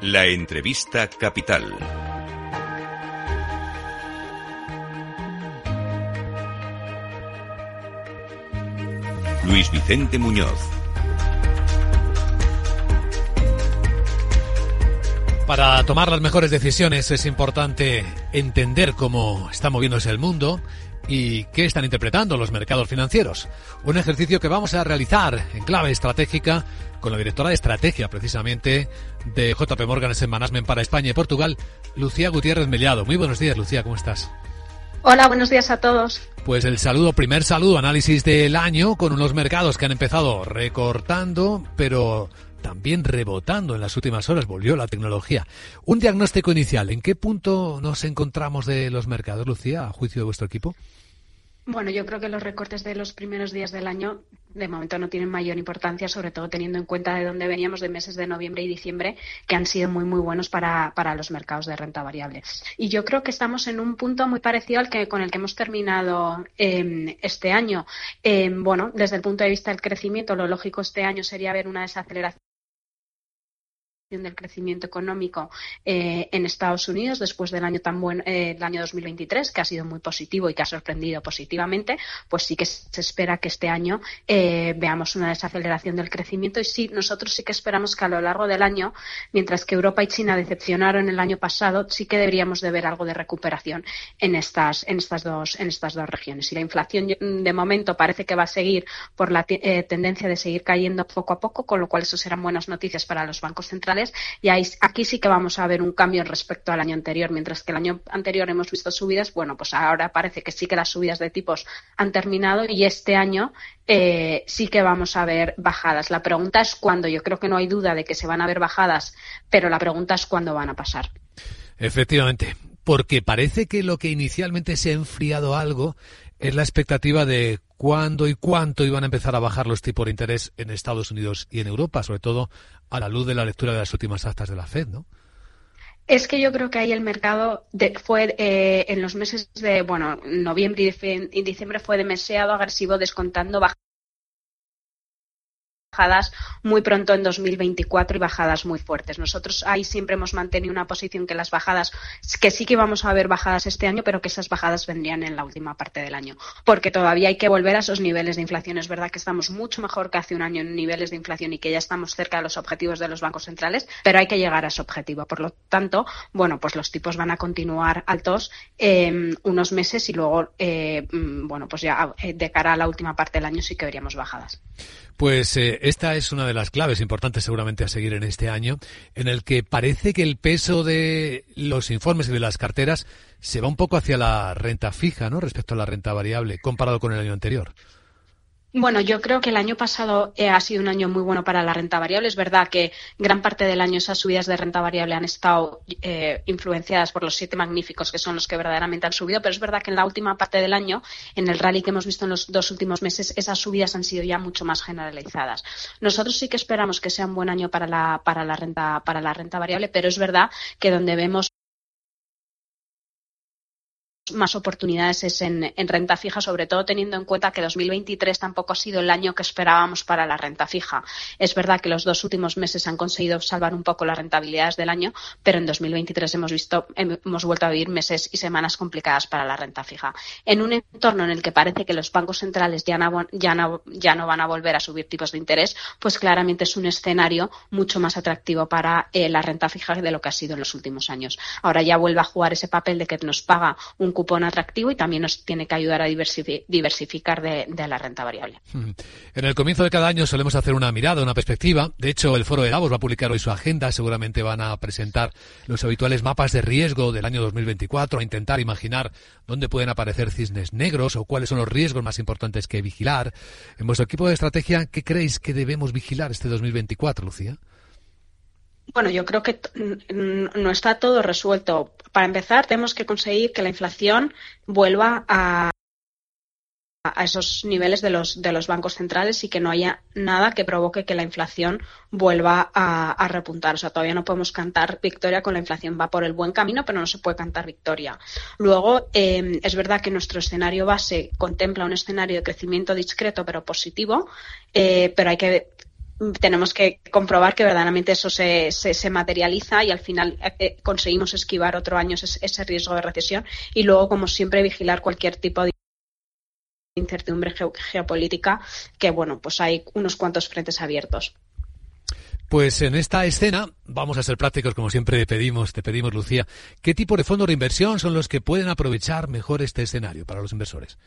La entrevista capital. Luis Vicente Muñoz. Para tomar las mejores decisiones es importante entender cómo está moviéndose el mundo y qué están interpretando los mercados financieros. Un ejercicio que vamos a realizar en clave estratégica con la directora de estrategia precisamente de JP Morgan en Management para España y Portugal, Lucía Gutiérrez Mellado. Muy buenos días, Lucía, ¿cómo estás? Hola, buenos días a todos. Pues el saludo, primer saludo, análisis del año con unos mercados que han empezado recortando, pero también rebotando en las últimas horas, volvió la tecnología. Un diagnóstico inicial, ¿en qué punto nos encontramos de los mercados, Lucía, a juicio de vuestro equipo? Bueno, yo creo que los recortes de los primeros días del año de momento no tienen mayor importancia, sobre todo teniendo en cuenta de dónde veníamos de meses de noviembre y diciembre, que han sido muy, muy buenos para, los mercados de renta variable. Y yo creo que estamos en un punto muy parecido al que con el que hemos terminado em, este año. Em, bueno, desde el punto de vista del crecimiento, lo lógico este año sería ver una desaceleración del crecimiento económico eh, en Estados Unidos después del año tan buen eh, el año 2023 que ha sido muy positivo y que ha sorprendido positivamente pues sí que se espera que este año eh, veamos una desaceleración del crecimiento. Y sí nosotros sí que esperamos que a lo largo del año mientras que Europa y China decepcionaron el año pasado sí que deberíamos de ver algo de recuperación en estas en estas dos en estas dos regiones. Y la inflación de momento parece que va a seguir por la tendencia de seguir cayendo poco a poco con lo cual eso serán buenas noticias para los bancos centrales y aquí sí que vamos a ver un cambio respecto al año anterior. Mientras que el año anterior hemos visto subidas, bueno, pues ahora parece que sí que las subidas de tipos han terminado y este año eh, sí que vamos a ver bajadas. La pregunta es cuándo. Yo creo que no hay duda de que se van a ver bajadas, pero la pregunta es cuándo van a pasar. Efectivamente, porque parece que lo que inicialmente se ha enfriado algo es la expectativa de cuándo y cuánto iban a empezar a bajar los tipos de interés en Estados Unidos y en Europa, sobre todo a la luz de la lectura de las últimas actas de la Fed, ¿no? Es que yo creo que ahí el mercado fue eh, en los meses de, bueno, noviembre y diciembre fue demasiado agresivo descontando bajas bajadas muy pronto en 2024 y bajadas muy fuertes. Nosotros ahí siempre hemos mantenido una posición que las bajadas, que sí que vamos a ver bajadas este año, pero que esas bajadas vendrían en la última parte del año, porque todavía hay que volver a esos niveles de inflación. Es verdad que estamos mucho mejor que hace un año en niveles de inflación y que ya estamos cerca de los objetivos de los bancos centrales, pero hay que llegar a ese objetivo. Por lo tanto, bueno, pues los tipos van a continuar altos eh, unos meses y luego, eh, mm, bueno, pues ya eh, de cara a la última parte del año sí que veríamos bajadas. Pues eh, esta es una de las claves importantes seguramente a seguir en este año, en el que parece que el peso de los informes y de las carteras se va un poco hacia la renta fija, ¿no? Respecto a la renta variable, comparado con el año anterior. Bueno, yo creo que el año pasado eh, ha sido un año muy bueno para la renta variable. Es verdad que gran parte del año esas subidas de renta variable han estado eh, influenciadas por los siete magníficos, que son los que verdaderamente han subido, pero es verdad que en la última parte del año, en el rally que hemos visto en los dos últimos meses, esas subidas han sido ya mucho más generalizadas. Nosotros sí que esperamos que sea un buen año para la, para la renta, para la renta variable, pero es verdad que donde vemos más oportunidades es en, renta fija, sobre todo teniendo en cuenta que 2023 tampoco ha sido el año que esperábamos para la renta fija. Es verdad que los dos últimos meses han conseguido salvar un poco las rentabilidades del año, pero en 2023 hemos visto, hemos vuelto a vivir meses y semanas complicadas para la renta fija. En un entorno en el que parece que los bancos centrales ya no, ya no, ya no van a volver a subir tipos de interés, pues claramente es un escenario mucho más atractivo para eh, la renta fija de lo que ha sido en los últimos años. Ahora ya vuelve a jugar ese papel de que nos paga un cupón atractivo y también nos tiene que ayudar a diversificar de, la renta variable. En el comienzo de cada año solemos hacer una mirada, una perspectiva. De hecho, el Foro de Davos va a publicar hoy su agenda. Seguramente van a presentar los habituales mapas de riesgo del año 2024, a intentar imaginar dónde pueden aparecer cisnes negros o cuáles son los riesgos más importantes que vigilar. En vuestro equipo de estrategia, ¿qué creéis que debemos vigilar este 2024, Lucía? Bueno, yo creo que no está todo resuelto. Para empezar, tenemos que conseguir que la inflación vuelva a, a esos niveles de los, de los bancos centrales y que no haya nada que provoque que la inflación vuelva a, repuntar. O sea, todavía no podemos cantar victoria con la inflación. Va por el buen camino, pero no se puede cantar victoria. Luego, eh, es verdad que nuestro escenario base contempla un escenario de crecimiento discreto pero positivo, eh, pero hay que tenemos que comprobar que verdaderamente eso se, se, materializa y al final eh, conseguimos esquivar otro año ese, ese, riesgo de recesión y luego, como siempre, vigilar cualquier tipo de incertidumbre geopolítica que, bueno, pues hay unos cuantos frentes abiertos. Pues en esta escena vamos a ser prácticos, como siempre pedimos, te pedimos, Lucía. ¿Qué tipo de fondos de inversión son los que pueden aprovechar mejor este escenario para los inversores?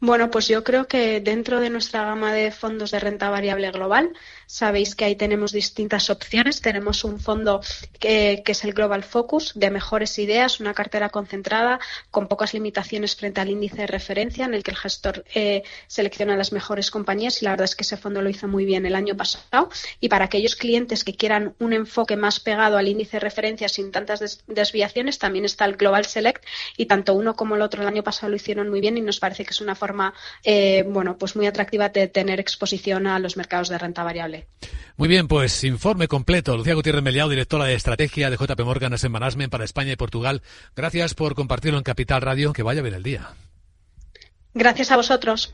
Bueno, pues yo creo que dentro de nuestra gama de fondos de renta variable global, sabéis que ahí tenemos distintas opciones. Tenemos un fondo que, es el Global Focus de mejores ideas, una cartera concentrada con pocas limitaciones frente al índice de referencia en el que el gestor eh, selecciona las mejores compañías y la verdad es que ese fondo lo hizo muy bien el año pasado. Y para aquellos clientes que quieran un enfoque más pegado al índice de referencia sin tantas desviaciones, también está el Global Select y tanto uno como el otro el año pasado lo hicieron muy bien y nos parece que es una forma eh, bueno, pues muy atractiva de tener exposición a los mercados de renta variable. Muy bien, pues informe completo. Lucía Gutiérrez Meliao, directora de estrategia de JP Morgan Asset Management para España y Portugal. Gracias por compartirlo en Capital Radio. Que vaya bien el día. Gracias a vosotros.